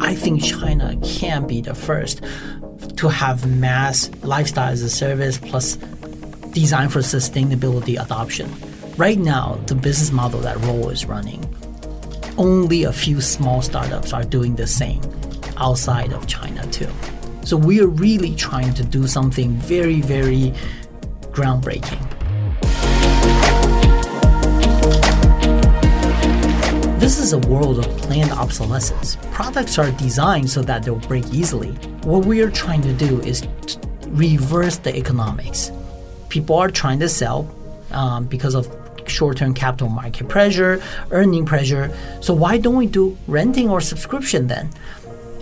I think China can be the first to have mass lifestyle as a service plus design for sustainability adoption. Right now, the business model that Roll is running, only a few small startups are doing the same outside of China too. So we are really trying to do something very, very groundbreaking. Is a world of planned obsolescence. Products are designed so that they'll break easily. What we are trying to do is reverse the economics. People are trying to sell um, because of short-term capital market pressure, earning pressure. So why don't we do renting or subscription then?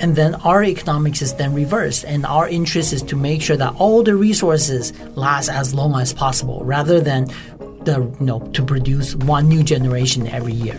And then our economics is then reversed, and our interest is to make sure that all the resources last as long as possible, rather than the you know to produce one new generation every year.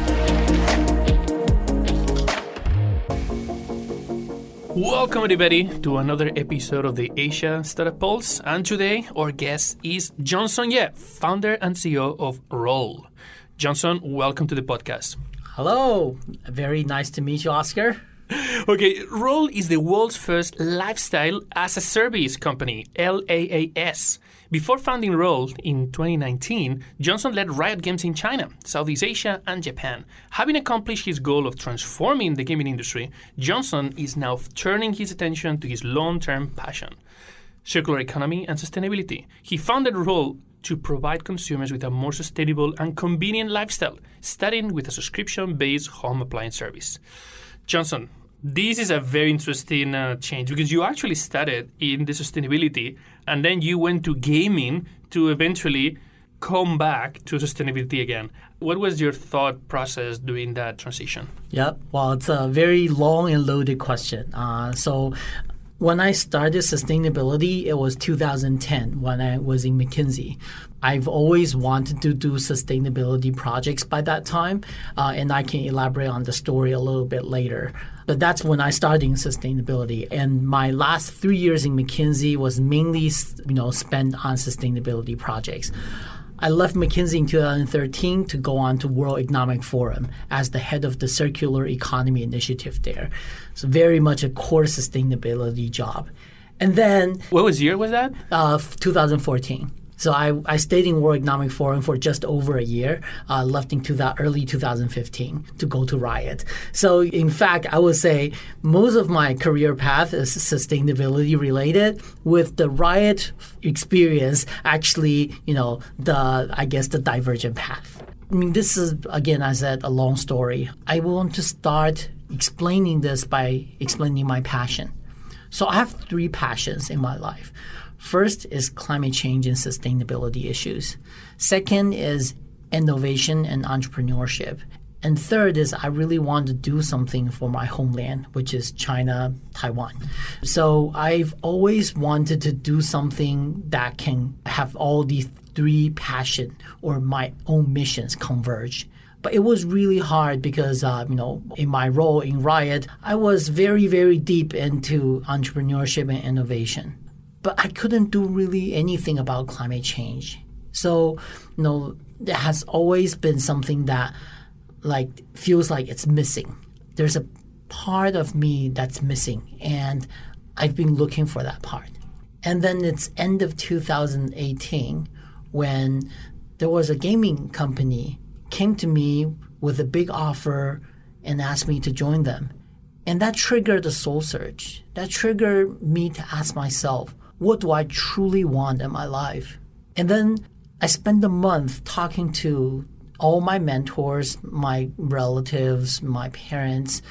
Welcome, everybody, to another episode of the Asia Startup Pulse. And today, our guest is Johnson Yeh, founder and CEO of Roll. Johnson, welcome to the podcast. Hello, very nice to meet you, Oscar. Okay, Roll is the world's first lifestyle as a service company, LAAS. Before founding Roll in 2019, Johnson led Riot Games in China, Southeast Asia, and Japan. Having accomplished his goal of transforming the gaming industry, Johnson is now turning his attention to his long term passion circular economy and sustainability. He founded Roll to provide consumers with a more sustainable and convenient lifestyle, starting with a subscription based home appliance service. Johnson, this is a very interesting uh, change because you actually started in the sustainability and then you went to gaming to eventually come back to sustainability again. What was your thought process during that transition? Yep. Well, it's a very long and loaded question. Uh, so, when I started sustainability, it was 2010 when I was in McKinsey. I've always wanted to do sustainability projects by that time, uh, and I can elaborate on the story a little bit later. But that's when I started in sustainability, and my last three years in McKinsey was mainly, you know, spent on sustainability projects. I left McKinsey in 2013 to go on to World Economic Forum as the head of the Circular Economy Initiative there. So very much a core sustainability job. And then What was year was that? uh, 2014. So I, I stayed in World Economic Forum for just over a year, uh, left in 2000, early 2015 to go to Riot. So in fact, I would say most of my career path is sustainability related with the Riot experience actually, you know, the, I guess the divergent path. I mean, this is, again, I said, a long story. I want to start explaining this by explaining my passion. So I have three passions in my life. First is climate change and sustainability issues. Second is innovation and entrepreneurship. And third is I really want to do something for my homeland, which is China, Taiwan. So I've always wanted to do something that can have all these three passion or my own missions converge. But it was really hard because, uh, you know, in my role in Riot, I was very, very deep into entrepreneurship and innovation. But I couldn't do really anything about climate change. So, you know, there has always been something that like feels like it's missing. There's a part of me that's missing and I've been looking for that part. And then it's end of 2018 when there was a gaming company came to me with a big offer and asked me to join them. And that triggered a soul search. That triggered me to ask myself, what do I truly want in my life? And then I spent a month talking to all my mentors, my relatives, my parents,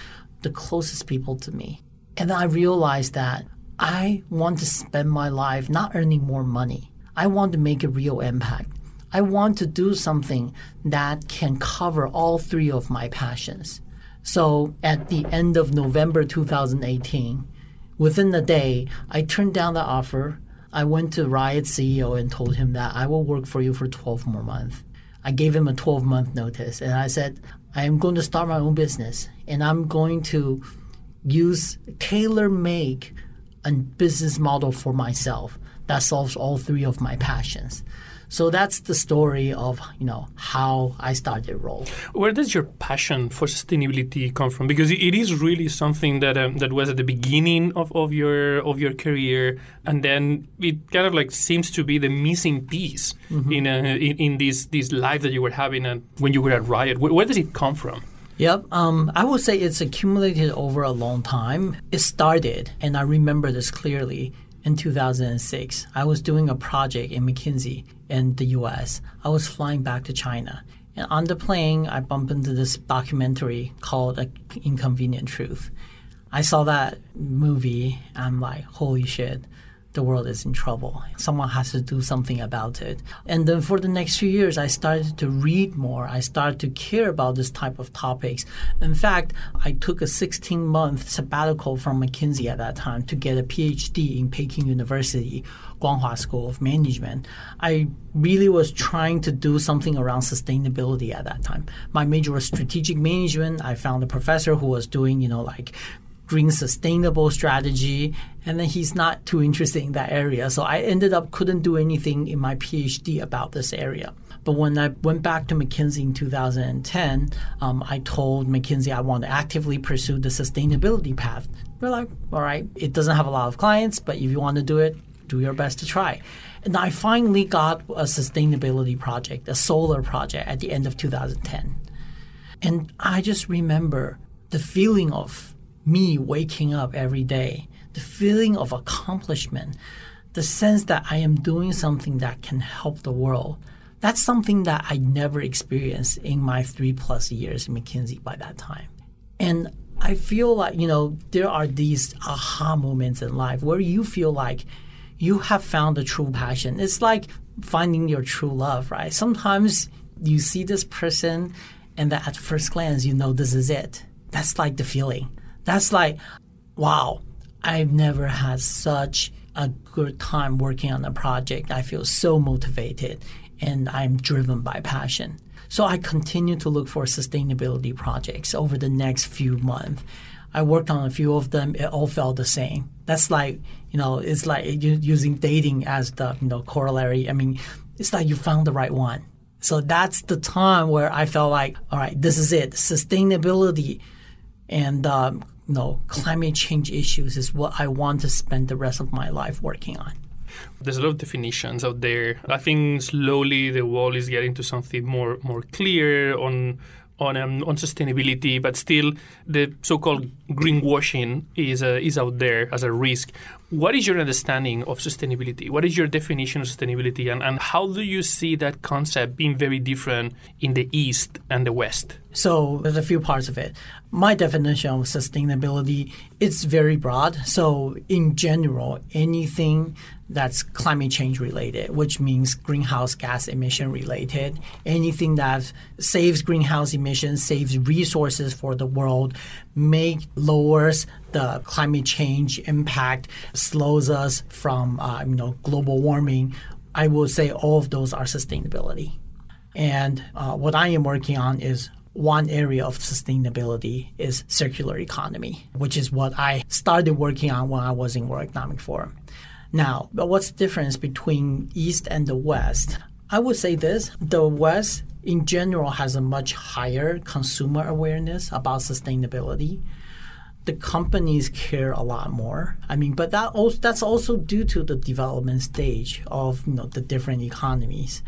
the closest people to me. And then I realized that I want to spend my life not earning more money. I want to make a real impact. I want to do something that can cover all three of my passions. So at the end of November 2018, within the day, I turned down the offer. I went to Riot's CEO and told him that I will work for you for 12 more months. I gave him a 12 month notice and I said, I am going to start my own business and I'm going to use tailor make a business model for myself that solves all three of my passions. So that's the story of you know how I started Roll. Where does your passion for sustainability come from? Because it is really something that um, that was at the beginning of, of your of your career, and then it kind of like seems to be the missing piece mm-hmm. in, a, in, in this this life that you were having and when you were at Riot. Where, where does it come from? Yep. Um, I would say it's accumulated over a long time. It started, and I remember this clearly in 2006. I was doing a project in McKinsey in the US. I was flying back to China. And on the plane, I bumped into this documentary called Inconvenient Truth. I saw that movie. I'm like, holy shit the world is in trouble. Someone has to do something about it. And then for the next few years, I started to read more. I started to care about this type of topics. In fact, I took a 16 month sabbatical from McKinsey at that time to get a PhD in Peking University, Guanghua School of Management. I really was trying to do something around sustainability at that time. My major was strategic management. I found a professor who was doing, you know, like green sustainable strategy and then he's not too interested in that area so i ended up couldn't do anything in my phd about this area but when I went back to McKinsey in 2010, um, I told McKinsey I want to actively pursue the sustainability path. We're like, all right, it doesn't have a lot of clients, but if you want to do it, do your best to try. And I finally got a sustainability project, a solar project at the end of 2010. And I just remember the feeling of me waking up every day, the feeling of accomplishment, the sense that I am doing something that can help the world. That's something that I never experienced in my three plus years in McKinsey by that time. And I feel like, you know, there are these aha moments in life where you feel like you have found a true passion. It's like finding your true love, right? Sometimes you see this person and that at first glance you know this is it. That's like the feeling that's like, wow, I've never had such a good time working on a project. I feel so motivated and I'm driven by passion. So I continue to look for sustainability projects over the next few months. I worked on a few of them. It all felt the same. That's like, you know, it's like using dating as the, you know, corollary. I mean, it's like you found the right one. So that's the time where I felt like, all right, this is it. Sustainability and um, you know, climate change issues is what I want to spend the rest of my life working on. There's a lot of definitions out there. I think slowly the world is getting to something more more clear on on um, on sustainability, but still the so-called greenwashing is uh, is out there as a risk. What is your understanding of sustainability? What is your definition of sustainability, and, and how do you see that concept being very different in the East and the West? So there's a few parts of it. My definition of sustainability it's very broad. So in general, anything that's climate change related, which means greenhouse gas emission related. Anything that saves greenhouse emissions, saves resources for the world, make lowers the climate change impact, slows us from uh, you know global warming. I will say all of those are sustainability. And uh, what I am working on is one area of sustainability is circular economy, which is what I started working on when I was in World Economic Forum. Now, what's the difference between East and the West? I would say this the West in general has a much higher consumer awareness about sustainability. The companies care a lot more. I mean, but that also, that's also due to the development stage of you know the different economies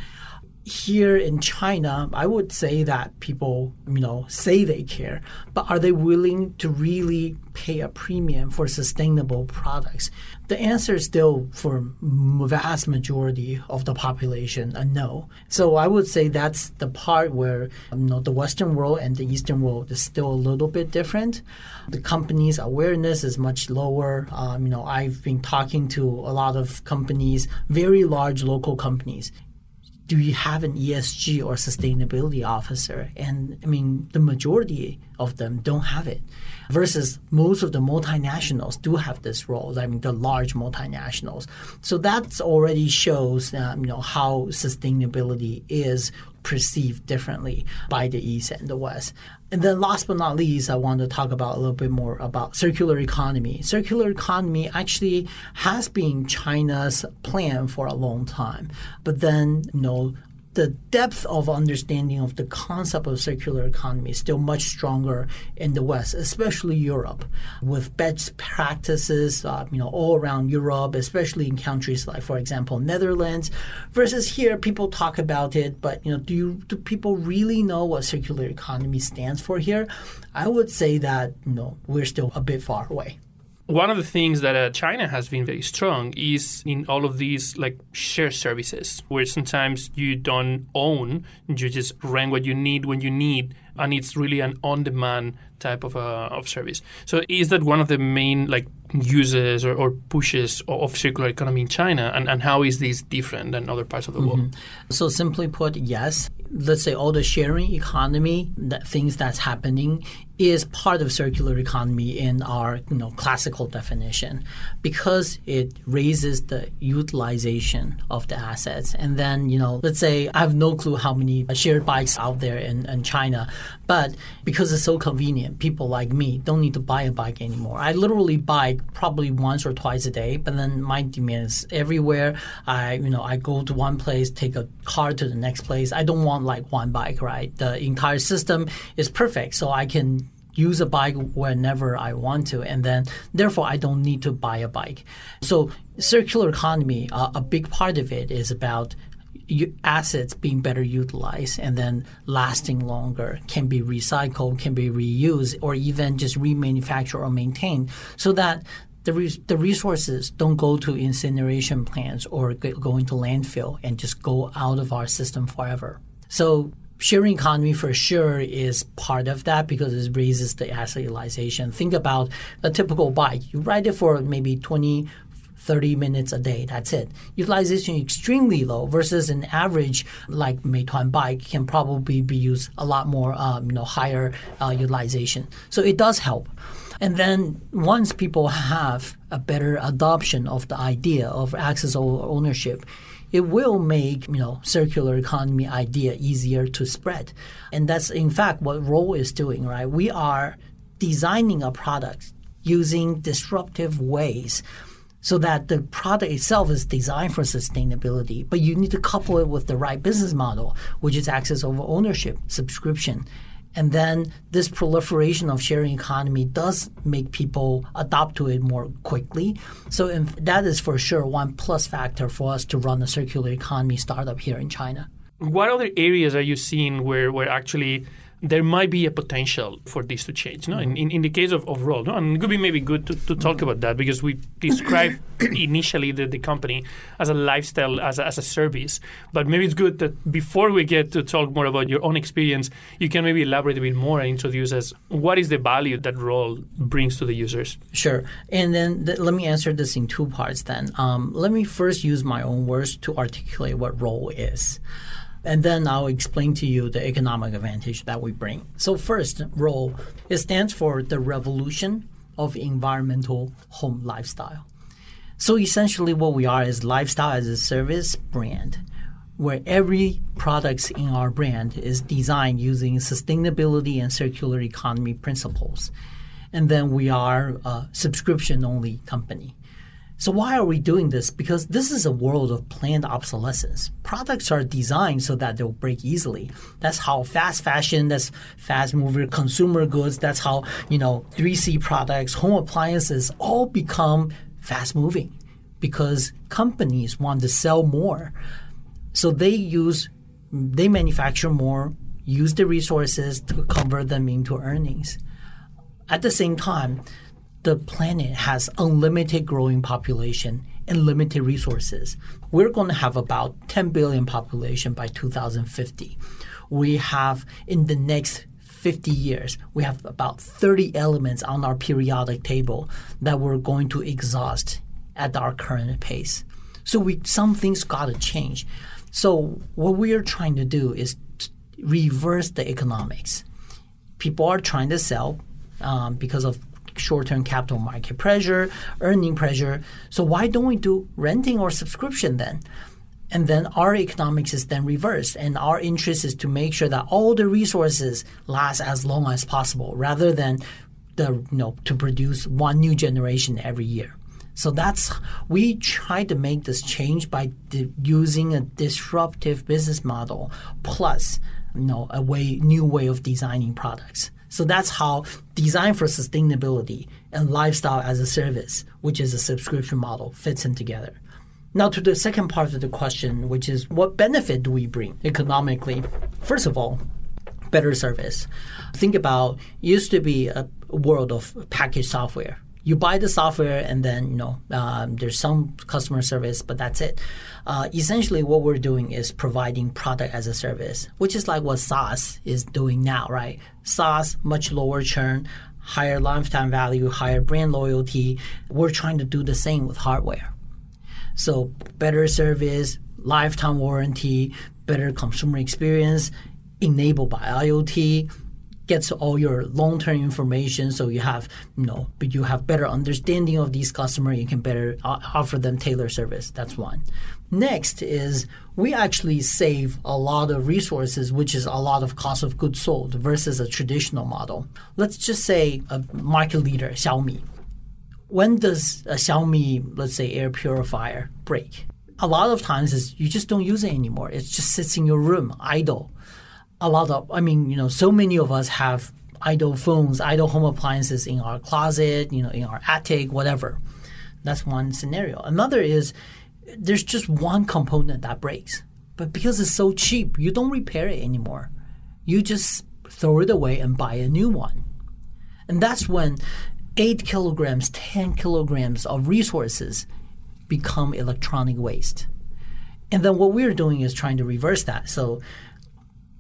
here in China, I would say that people, you know, say they care, but are they willing to really pay a premium for sustainable products? The answer is still for vast majority of the population a no. So I would say that's the part where you know the Western world and the Eastern world is still a little bit different. The company's awareness is much lower. Um, you know, I've been talking to a lot of companies, very large local companies do you have an ESG or sustainability officer? And I mean, the majority of them don't have it. Versus most of the multinationals do have this role. I mean, the large multinationals. So that already shows, um, you know, how sustainability is perceived differently by the East and the West. And then last but not least, I want to talk about a little bit more about circular economy. Circular economy actually has been China's plan for a long time. But then, you know, the depth of understanding of the concept of circular economy is still much stronger in the West, especially Europe, with best practices, uh, you know, all around Europe, especially in countries like, for example, Netherlands. Versus here, people talk about it, but you know, do you, do people really know what circular economy stands for here? I would say that you know we're still a bit far away one of the things that uh, China has been very strong is in all of these like share services, where sometimes you don't own, you just rent what you need when you need, and it's really an on-demand type of uh, of service. So is that one of the main like uses or, or pushes of circular economy in China, and, and how is this different than other parts of the mm-hmm. world? So simply put, yes. Let's say all the sharing economy, that things that's happening is part of circular economy in our you know classical definition because it raises the utilization of the assets. And then you know let's say i have no clue how many shared bikes out there in, in china but because it's so convenient people like me don't need to buy a bike anymore. I literally bike probably once or twice a day but then my demand is everywhere. I you know i go to one place take a car to the next place. I don't want like one bike right? The entire system is perfect so i can use a bike whenever I want to, and then therefore I don't need to buy a bike. So circular economy, uh, a big part of it is about assets being better utilized and then lasting longer, can be recycled, can be reused, or even just remanufactured or maintained, so that the, re- the resources don't go to incineration plants or go into landfill and just go out of our system forever. So sharing economy for sure is part of that because it raises the asset utilization. Think about a typical bike. You ride it for maybe 20, 30 minutes a day. That's it. Utilization extremely low versus an average like Meituan bike can probably be used a lot more, um, you know, higher uh, utilization. So it does help. And then once people have a better adoption of the idea of access or ownership, it will make you know circular economy idea easier to spread. And that's in fact what Roll is doing, right? We are designing a product using disruptive ways so that the product itself is designed for sustainability, but you need to couple it with the right business model, which is access over ownership, subscription, and then this proliferation of sharing economy does make people adopt to it more quickly. So that is for sure one plus factor for us to run a circular economy startup here in China. What other areas are you seeing where, where actually there might be a potential for this to change. No? In, in, in the case of, of Roll, no? and it could be maybe good to, to talk about that because we described initially the, the company as a lifestyle, as a, as a service. But maybe it's good that before we get to talk more about your own experience, you can maybe elaborate a bit more and introduce us what is the value that Roll brings to the users. Sure. And then th- let me answer this in two parts then. Um, let me first use my own words to articulate what Roll is. And then I'll explain to you the economic advantage that we bring. So, first, ROLL, it stands for the revolution of environmental home lifestyle. So, essentially, what we are is lifestyle as a service brand, where every product in our brand is designed using sustainability and circular economy principles. And then we are a subscription only company. So why are we doing this? Because this is a world of planned obsolescence. Products are designed so that they'll break easily. That's how fast fashion, that's fast moving consumer goods, that's how, you know, 3C products, home appliances all become fast moving because companies want to sell more. So they use they manufacture more, use the resources to convert them into earnings. At the same time, the planet has unlimited growing population and limited resources. We're going to have about 10 billion population by 2050. We have in the next 50 years, we have about 30 elements on our periodic table that we're going to exhaust at our current pace. So we some things got to change. So what we are trying to do is reverse the economics. People are trying to sell um, because of short-term capital market pressure, earning pressure. So why don't we do renting or subscription then? And then our economics is then reversed, and our interest is to make sure that all the resources last as long as possible, rather than the you know to produce one new generation every year. So that's we try to make this change by di- using a disruptive business model plus you know a way new way of designing products. So that's how design for sustainability and lifestyle as a service, which is a subscription model, fits in together. Now to the second part of the question, which is what benefit do we bring economically? First of all, better service. Think about used to be a world of packaged software you buy the software and then you know um, there's some customer service but that's it. Uh, essentially what we're doing is providing product as a service which is like what saas is doing now right? Saas much lower churn higher lifetime value higher brand loyalty. We're trying to do the same with hardware. So better service lifetime warranty better consumer experience enabled by iot gets all your long-term information so you have you know but you have better understanding of these customers you can better uh, offer them tailored service. That's one. Next is we actually save a lot of resources which is a lot of cost of goods sold versus a traditional model. Let's just say a market leader xiaomi. When does a xiaomi let's say air purifier break? A lot of times is you just don't use it anymore. It just sits in your room idle a lot of, I mean, you know, so many of us have idle phones, idle home appliances in our closet, you know, in our attic, whatever. That's one scenario. Another is there's just one component that breaks. But because it's so cheap, you don't repair it anymore. You just throw it away and buy a new one. And that's when 8 kilograms, 10 kilograms of resources become electronic waste. And then what we're doing is trying to reverse that. So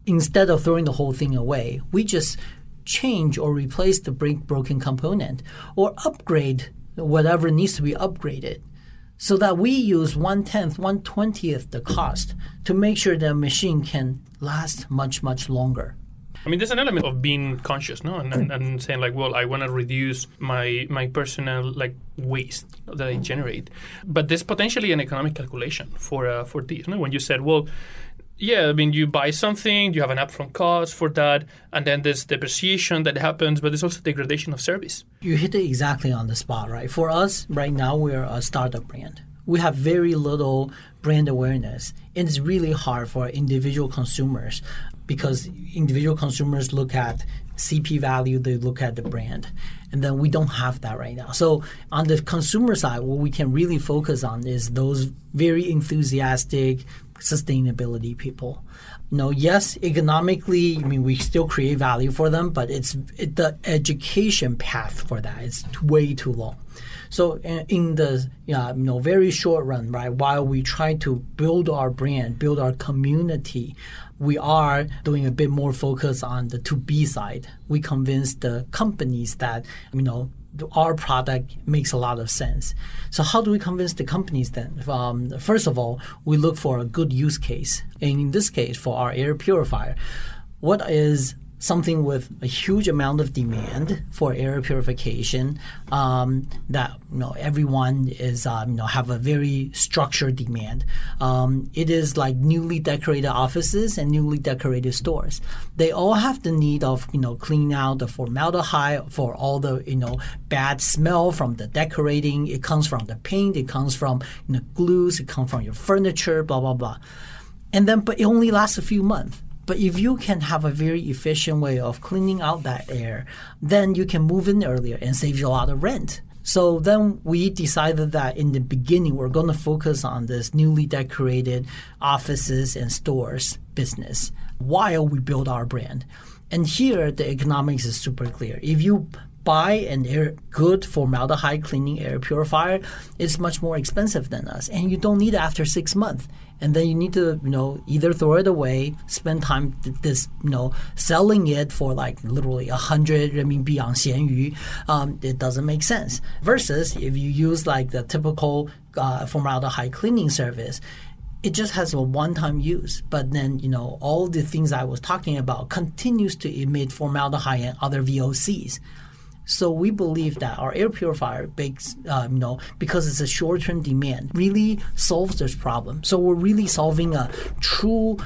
instead of throwing the whole thing away, we just change or replace the break broken component or upgrade whatever needs to be upgraded so that we use one tenth, one twentieth the cost to make sure the machine can last much, much longer. I mean, there's an element of being conscious, no, and, and, and saying like, well, I want to reduce my my personal like waste that I generate, but there's potentially an economic calculation for uh, for this. No? When you said, well, yeah, I mean, you buy something, you have an upfront cost for that, and then there's depreciation that happens, but there's also degradation of service. You hit it exactly on the spot, right? For us, right now, we're a startup brand. We have very little brand awareness, and it's really hard for individual consumers because individual consumers look at CP value, they look at the brand. And then we don't have that right now. So on the consumer side, what we can really focus on is those very enthusiastic sustainability people. Know, yes, economically, I mean, we still create value for them, but it's it, the education path for that is way too long. So in the you know very short run, right, while we try to build our brand, build our community, we are doing a bit more focus on the to B side. We convince the companies that you know our product makes a lot of sense. So how do we convince the companies then? Um, first of all, we look for a good use case. And in this case, for our air purifier, what is something with a huge amount of demand for air purification um, that you know everyone is um, you know have a very structured demand. Um, it is like newly decorated offices and newly decorated stores. They all have the need of you know cleaning out the formaldehyde for all the you know bad smell from the decorating. It comes from the paint. It comes from you know glues. It comes from your furniture. Blah blah blah. And then, but it only lasts a few months but if you can have a very efficient way of cleaning out that air, then you can move in earlier and save you a lot of rent. So then we decided that in the beginning we're going to focus on this newly decorated offices and stores business while we build our brand. And here the economics is super clear. If you buy an air good formaldehyde cleaning air purifier, it's much more expensive than us, and you don't need it after six months. And then you need to, you know, either throw it away, spend time this, you know, selling it for like literally a hundred renminbi on Xianyu. Um, it doesn't make sense. Versus if you use like the typical uh, formaldehyde cleaning service, it just has a one-time use. But then, you know, all the things I was talking about continues to emit formaldehyde and other VOCs. So we believe that our air purifier, bakes, uh, you know, because it's a short-term demand, really solves this problem. So we're really solving a true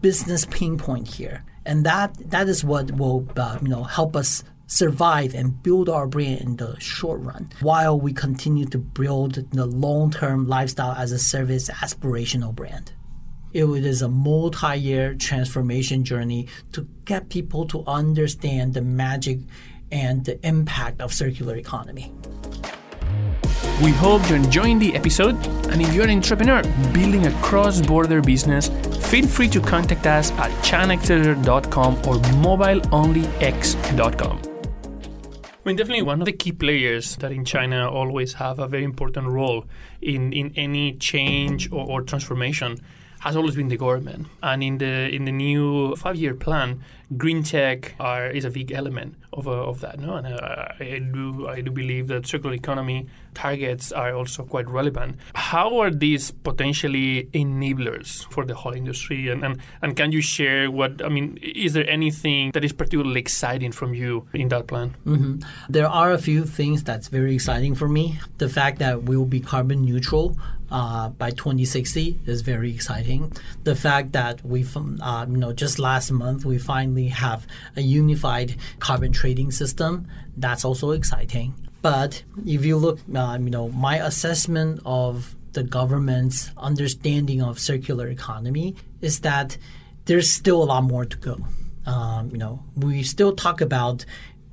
business pain point here, and that that is what will uh, you know help us survive and build our brand in the short run while we continue to build the long-term lifestyle as a service aspirational brand it is a multi-year transformation journey to get people to understand the magic and the impact of circular economy. We hope you're enjoying the episode, and if you're an entrepreneur building a cross-border business, feel free to contact us at chinaaccelerator.com or mobileonlyx.com. I mean, definitely one of the key players that in China always have a very important role in, in any change or, or transformation has always been the government. And in the in the new five year plan, green tech are, is a big element of, uh, of that. No, and uh, I do I do believe that circular economy targets are also quite relevant. How are these potentially enablers for the whole industry? And, and and can you share what I mean? Is there anything that is particularly exciting from you in that plan? Mm-hmm. There are a few things that's very exciting for me. The fact that we will be carbon neutral uh, by 2060 is very exciting. The fact that we, uh, you know, just last month we finally have a unified carbon trading system, that's also exciting. But if you look, uh, you know, my assessment of the government's understanding of circular economy is that there's still a lot more to go. Um, you know, we still talk about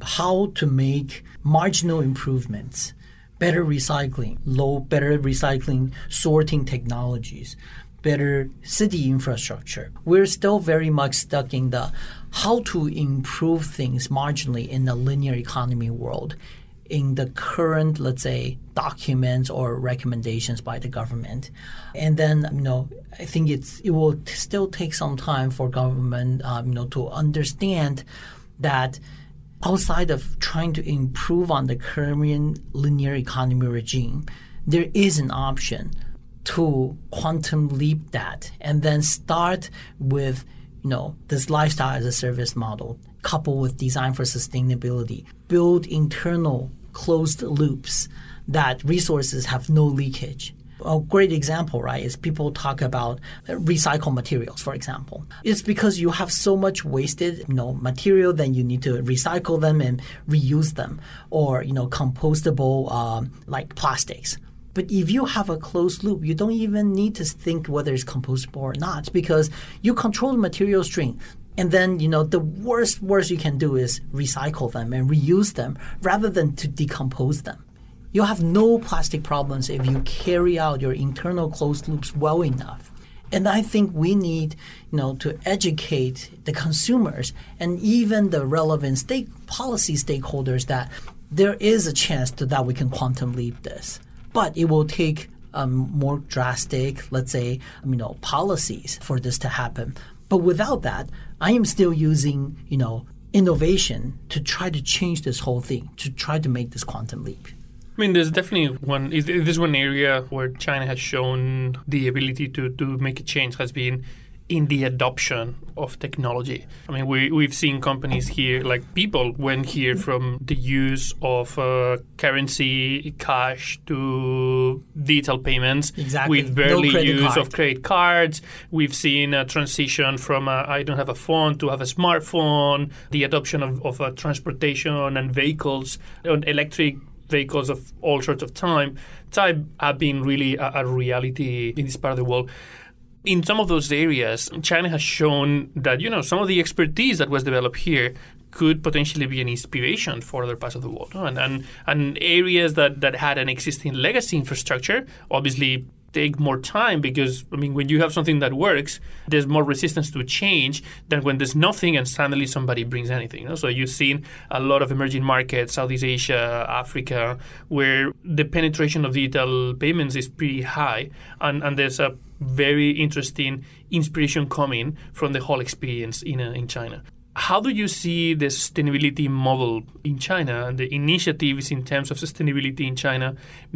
how to make marginal improvements better recycling, low, better recycling sorting technologies, better city infrastructure. We're still very much stuck in the how to improve things marginally in the linear economy world in the current, let's say, documents or recommendations by the government. And then, you know, I think it's it will still take some time for government, um, you know, to understand that outside of trying to improve on the current linear economy regime, there is an option to quantum leap that and then start with you know this lifestyle as a service model coupled with design for sustainability. Build internal closed loops that resources have no leakage a great example, right, is people talk about recycled materials, for example. It's because you have so much wasted, you know, material, then you need to recycle them and reuse them, or you know, compostable um, like plastics. But if you have a closed loop, you don't even need to think whether it's compostable or not because you control the material stream. And then, you know, the worst worst you can do is recycle them and reuse them rather than to decompose them you have no plastic problems if you carry out your internal closed loops well enough. And I think we need, you know, to educate the consumers and even the relevant state policy stakeholders that there is a chance to, that we can quantum leap this. But it will take um, more drastic, let's say, you know, policies for this to happen. But without that, I am still using, you know, innovation to try to change this whole thing, to try to make this quantum leap. I mean, there's definitely one. There's one area where China has shown the ability to to make a change has been in the adoption of technology. I mean, we, we've seen companies here, like people went here from the use of uh, currency, cash to digital payments exactly. with barely no use card. of credit cards. We've seen a transition from uh, I don't have a phone to have a smartphone, the adoption of, of uh, transportation and vehicles, on electric vehicles of all sorts of time type have been really a, a reality in this part of the world. In some of those areas, China has shown that you know some of the expertise that was developed here could potentially be an inspiration for other parts of the world, and and, and areas that, that had an existing legacy infrastructure, obviously take more time because I mean when you have something that works, there's more resistance to change than when there's nothing and suddenly somebody brings anything. You know? So you've seen a lot of emerging markets, Southeast Asia, Africa, where the penetration of digital payments is pretty high, and, and there's a very interesting inspiration coming from the whole experience in uh, in China. How do you see the sustainability model in China and the initiatives in terms of sustainability in China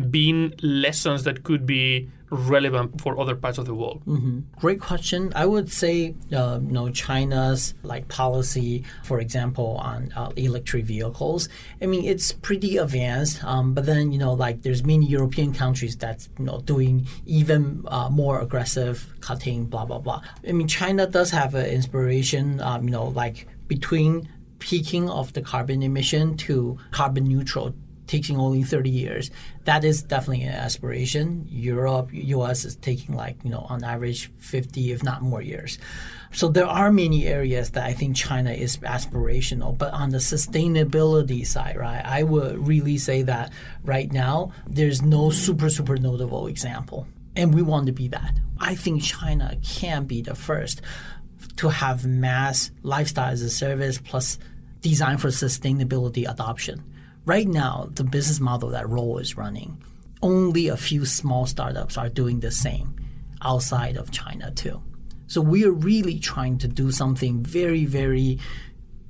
being lessons that could be relevant for other parts of the world? Mm-hmm. Great question. I would say, uh, you know, China's like policy, for example, on uh, electric vehicles. I mean, it's pretty advanced. Um, but then, you know, like there's many European countries that's you know doing even uh, more aggressive cutting, blah blah blah. I mean, China does have an inspiration. Um, you know, like between peaking of the carbon emission to carbon neutral taking only 30 years. That is definitely an aspiration. Europe, US is taking like, you know, on average 50, if not more years. So there are many areas that I think China is aspirational. But on the sustainability side, right, I would really say that right now there's no super, super notable example. And we want to be that. I think China can be the first to have mass lifestyle as a service plus design for sustainability adoption Right now, the business model that Roll is running, only a few small startups are doing the same outside of China too. So we are really trying to do something very, very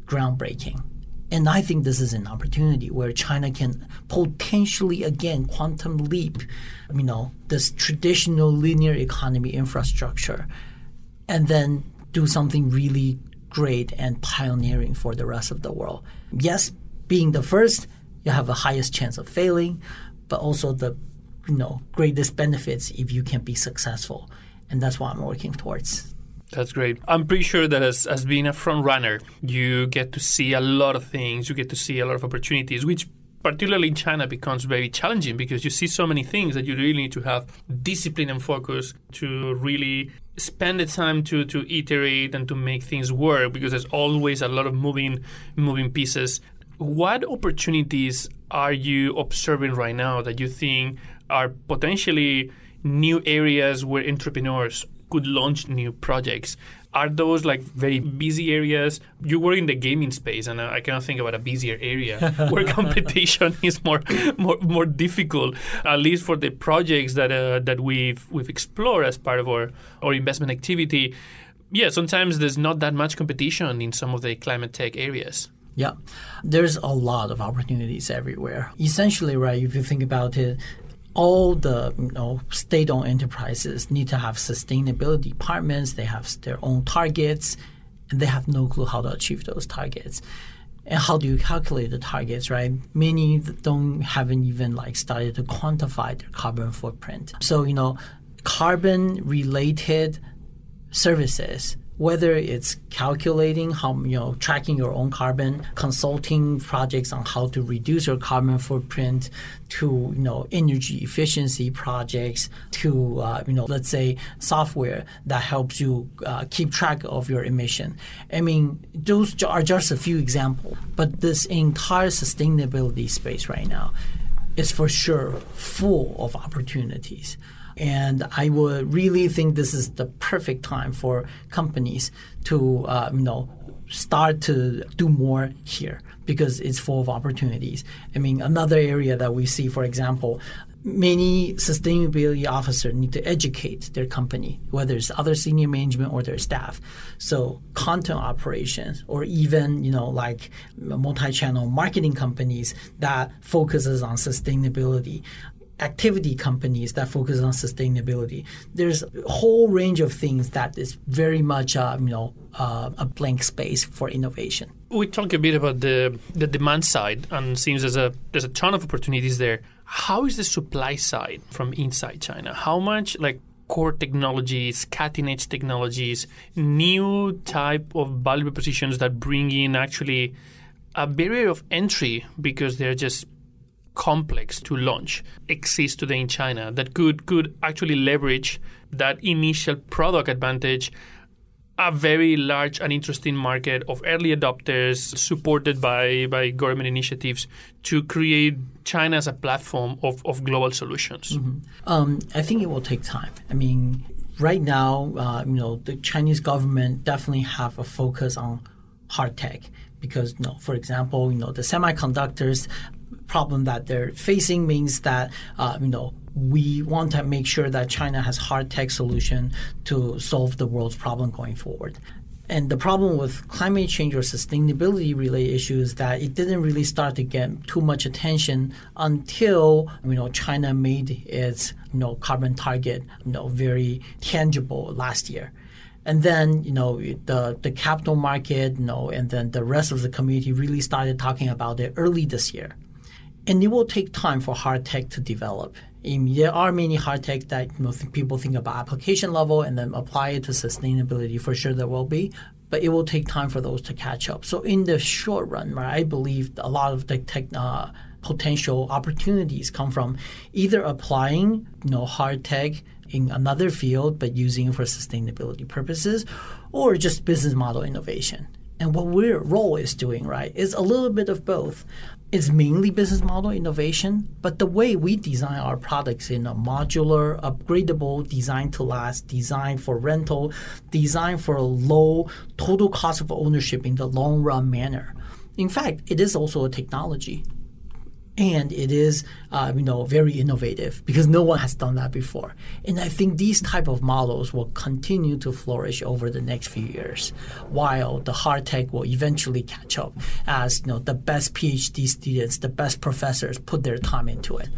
groundbreaking. And I think this is an opportunity where China can potentially again quantum leap, you know, this traditional linear economy infrastructure and then do something really great and pioneering for the rest of the world. Yes, being the first you have the highest chance of failing, but also the you know greatest benefits if you can be successful, and that's what I'm working towards. That's great. I'm pretty sure that as, as being a front runner, you get to see a lot of things. You get to see a lot of opportunities, which particularly in China becomes very challenging because you see so many things that you really need to have discipline and focus to really spend the time to to iterate and to make things work because there's always a lot of moving moving pieces what opportunities are you observing right now that you think are potentially new areas where entrepreneurs could launch new projects? Are those like very busy areas? You were in the gaming space, and I cannot think about a busier area where competition is more, more, more difficult. At least for the projects that uh, that we've we've explored as part of our our investment activity. Yeah, sometimes there's not that much competition in some of the climate tech areas. Yeah, there's a lot of opportunities everywhere. Essentially, right, if you think about it, all the you know, state-owned enterprises need to have sustainability departments. They have their own targets, and they have no clue how to achieve those targets. And how do you calculate the targets, right? Many don't haven't even like started to quantify their carbon footprint. So you know, carbon-related services whether it's calculating how you know tracking your own carbon consulting projects on how to reduce your carbon footprint to you know energy efficiency projects to uh, you know let's say software that helps you uh, keep track of your emission. I mean those are just a few examples but this entire sustainability space right now is for sure full of opportunities and I would really think this is the perfect time for companies to, uh, you know, start to do more here because it's full of opportunities. I mean, another area that we see, for example, many sustainability officers need to educate their company, whether it's other senior management or their staff. So content operations or even, you know, like multi-channel marketing companies that focuses on sustainability activity companies that focus on sustainability. There's a whole range of things that is very much, uh, you know, uh, a blank space for innovation. We talk a bit about the the demand side, and seems there's a there's a ton of opportunities there. How is the supply side from inside China? How much like core technologies, cutting edge technologies, new type of value propositions that bring in actually a barrier of entry because they're just complex to launch exists today in China that could could actually leverage that initial product advantage a very large and interesting market of early adopters supported by, by government initiatives to create China as a platform of, of global solutions? Mm-hmm. Um, I think it will take time. I mean, right now, uh, you know, the Chinese government definitely have a focus on hard tech because, you know, for example, you know, the semiconductors problem that they're facing means that uh, you know we want to make sure that China has hard tech solution to solve the world's problem going forward. And the problem with climate change or sustainability related issues is that it didn't really start to get too much attention until you know China made its you know carbon target you know very tangible last year. And then you know the the capital market, you know, and then the rest of the community really started talking about it early this year. And it will take time for hard tech to develop. there are many hard tech that know, people think about application level and then apply it to sustainability. For sure, there will be, but it will take time for those to catch up. So in the short run, right, I believe a lot of the tech uh, potential opportunities come from either applying you know hard tech in another field but using it for sustainability purposes, or just business model innovation. And what our role is doing, right, is a little bit of both. It's mainly business model innovation, but the way we design our products in a modular, upgradable, design to last, design for rental, design for a low total cost of ownership in the long run manner. In fact, it is also a technology and it is uh, you know very innovative because no one has done that before. And i think these type of models will continue to flourish over the next few years while the hard tech will eventually catch up as you know the best phd students the best professors put their time into it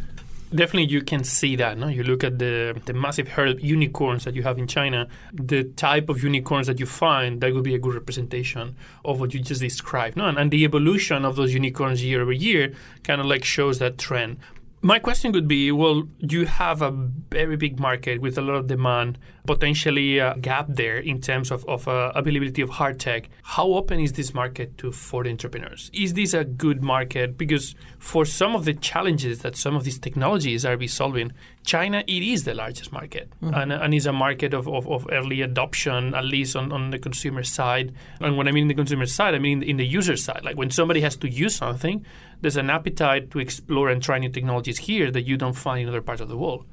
Definitely, you can see that. No, you look at the the massive herd of unicorns that you have in China. The type of unicorns that you find that would be a good representation of what you just described. No, and, and the evolution of those unicorns year over year kind of like shows that trend. My question would be well, you have a very big market with a lot of demand, potentially a gap there in terms of, of uh, availability of hard tech. How open is this market to foreign entrepreneurs? Is this a good market? Because for some of the challenges that some of these technologies are resolving, China, it is the largest market mm-hmm. and, and is a market of, of, of, early adoption, at least on, on the consumer side. And when I mean the consumer side, I mean in the user side. Like when somebody has to use something, there's an appetite to explore and try new technologies here that you don't find in other parts of the world.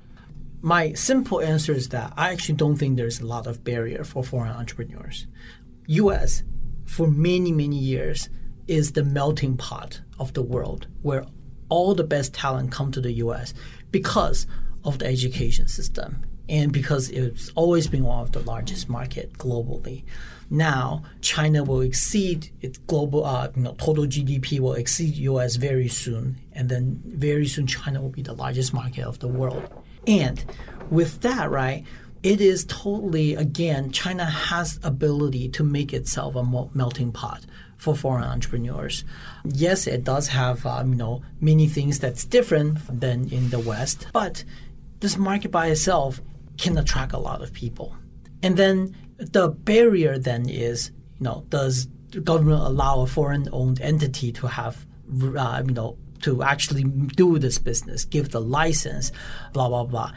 My simple answer is that I actually don't think there's a lot of barrier for foreign entrepreneurs. US, for many, many years, is the melting pot of the world where all the best talent come to the US because of the education system and because it's always been one of the largest market globally. Now, China will exceed its global, uh, you know, total GDP will exceed U.S. very soon, and then very soon China will be the largest market of the world. And with that, right, it is totally again China has ability to make itself a melting pot for foreign entrepreneurs. Yes, it does have um, you know many things that's different than in the West, but this market by itself can attract a lot of people. And then the barrier then is, you know, does the government allow a foreign-owned entity to have, uh, you know, to actually do this business, give the license, blah blah blah.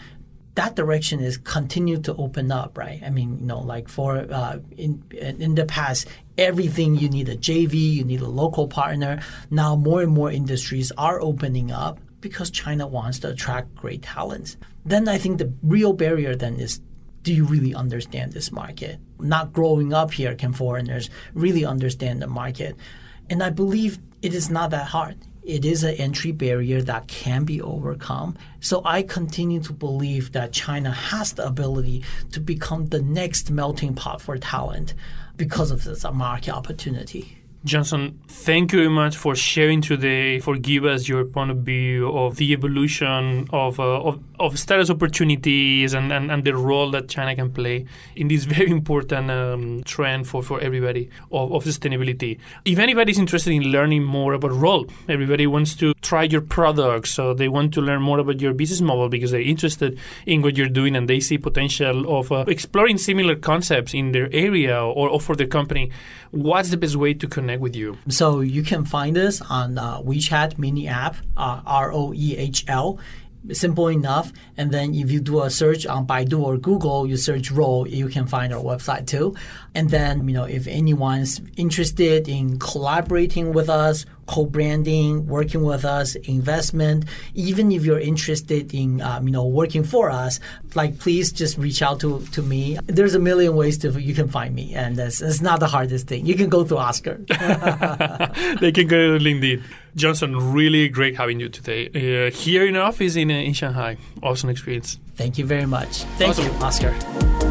That direction is continue to open up, right? I mean, you know, like for uh, in in the past, everything you need a JV, you need a local partner. Now more and more industries are opening up because China wants to attract great talents. Then I think the real barrier then is do you really understand this market? Not growing up here can foreigners really understand the market. And I believe it is not that hard. It is an entry barrier that can be overcome. So I continue to believe that China has the ability to become the next melting pot for talent because of this market opportunity. Johnson, thank you very much for sharing today, for give us your point of view of the evolution of, uh, of, of, status opportunities and, and, and, the role that China can play in this very important um, trend for, for everybody of, of sustainability. If anybody's interested in learning more about Roll, everybody wants to try your products, so they want to learn more about your business model because they're interested in what you're doing and they see potential of uh, exploring similar concepts in their area or, or for their company. What's the best way to connect? Connect with you? So you can find us on uh, WeChat mini app, uh, R O E H L simple enough. And then if you do a search on Baidu or Google, you search Roll, you can find our website too. And then, you know, if anyone's interested in collaborating with us co-branding, working with us, investment. Even if you're interested in, um, you know, working for us, like please just reach out to, to me. There's a million ways to you can find me, and that's, that's not the hardest thing. You can go through Oscar. they can go to LinkedIn. Johnson, really great having you today. Uh, here in our office in, uh, in Shanghai. Awesome experience. Thank you very much. Thank awesome. you, Oscar.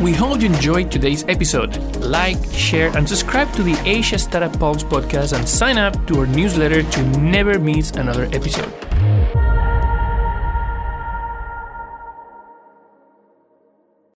We hope you enjoyed today's episode. Like, share, and subscribe to the Asia Startup Pulse podcast and sign up to our newsletter to never miss another episode.